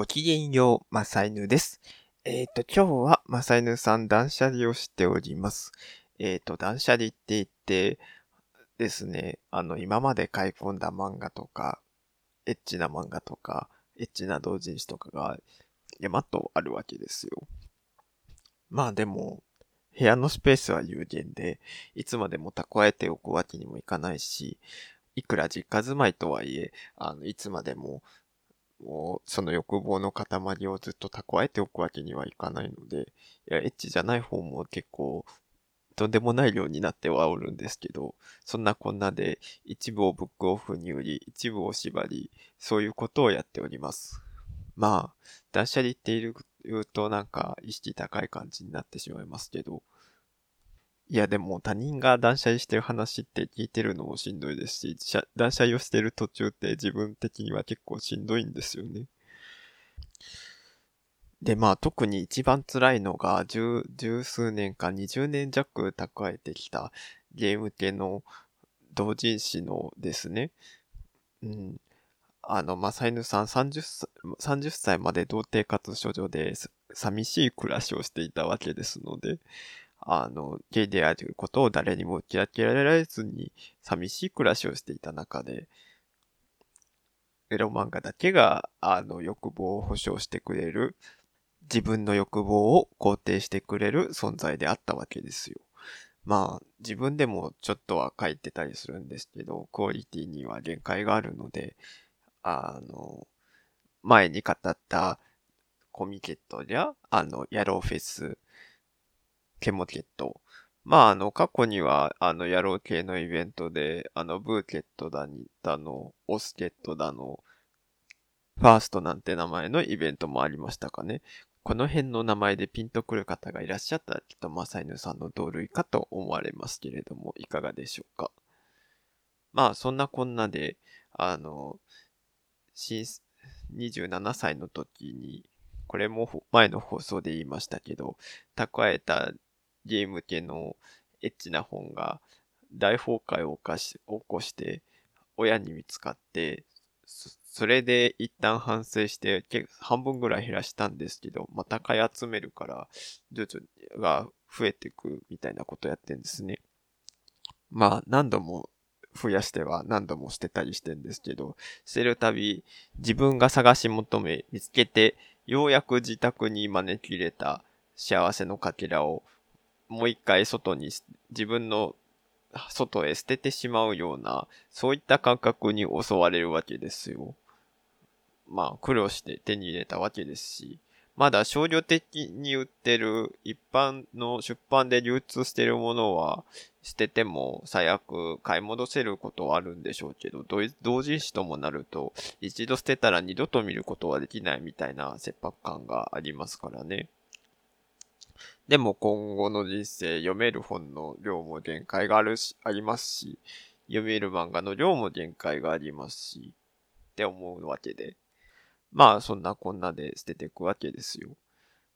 ごきげんよう、マサイヌです。えっ、と、今日はマサイヌさん断捨離をしております。えっ、と、断捨離って言ってですね、あの、今まで買い込んだ漫画とか、エッチな漫画とか、エッチな同人誌とかが山とあるわけですよ。まあでも、部屋のスペースは有限で、いつまでも蓄えておくわけにもいかないし、いくら実家住まいとはいえ、あの、いつまでも、もう、その欲望の塊をずっと蓄えておくわけにはいかないので、いや、エッチじゃない方も結構、とんでもない量になってはおるんですけど、そんなこんなで、一部をブックオフに売り、一部を縛り、そういうことをやっております。まあ、断捨離っていうとなんか意識高い感じになってしまいますけど、いやでも他人が断捨離してる話って聞いてるのもしんどいですし、断捨離をしてる途中って自分的には結構しんどいんですよね。で、まあ特に一番辛いのが十、十数年か20年弱蓄えてきたゲーム系の同人誌のですね。うん。あの、マサイヌさん30歳 ,30 歳まで童貞かつ処女で寂しい暮らしをしていたわけですので、あの、ゲイであることを誰にも打ち明けられずに寂しい暮らしをしていた中で、エロ漫画だけが、あの、欲望を保障してくれる、自分の欲望を肯定してくれる存在であったわけですよ。まあ、自分でもちょっとは書いてたりするんですけど、クオリティには限界があるので、あの、前に語ったコミケットや、あの、ヤローフェス、ケモケット。まあ、あの、過去には、あの、ヤロー系のイベントで、あの、ブーケットだに、だの、オスケットだの、ファーストなんて名前のイベントもありましたかね。この辺の名前でピンとくる方がいらっしゃったら、きっとマサイヌさんの同類かと思われますけれども、いかがでしょうか。まあ、そんなこんなで、あの、新、27歳の時に、これも前の放送で言いましたけど、蓄えたゲーム系のエッチな本が大崩壊を起こして、親に見つかって、それで一旦反省して、半分ぐらい減らしたんですけど、また買い集めるから、徐々にが増えていくみたいなことやってんですね。まあ、何度も増やしては何度も捨てたりしてんですけど、捨てるたび自分が探し求め見つけて、ようやく自宅に招き入れた幸せのかけらをもう一回外に自分の外へ捨ててしまうような、そういった感覚に襲われるわけですよ。まあ、苦労して手に入れたわけですし、まだ少量的に売ってる一般の出版で流通してるものは捨てても最悪買い戻せることはあるんでしょうけど、同人誌ともなると一度捨てたら二度と見ることはできないみたいな切迫感がありますからね。でも今後の人生読める本の量も限界があるし、ありますし、読める漫画の量も限界がありますし、って思うわけで。まあそんなこんなで捨てていくわけですよ。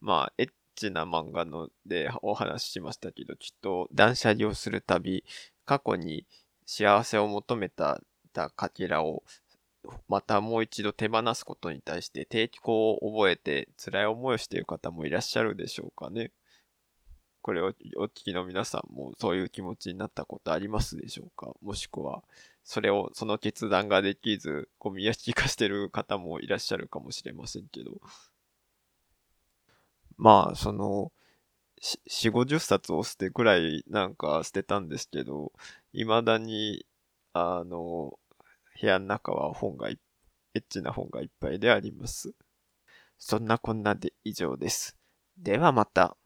まあエッチな漫画のでお話ししましたけど、きっと断捨離をするたび、過去に幸せを求めたたかけらをまたもう一度手放すことに対して抵抗を覚えて辛い思いをしている方もいらっしゃるでしょうかね。これをお聞きの皆さんもそういう気持ちになったことありますでしょうか？もしくは、それを、その決断ができず、ゴミ屋敷化してる方もいらっしゃるかもしれませんけど。まあ、その、四五十冊を捨てくらいなんか捨てたんですけど、未だに、あの、部屋の中は本がエッチな本がいっぱいであります。そんなこんなで以上です。ではまた。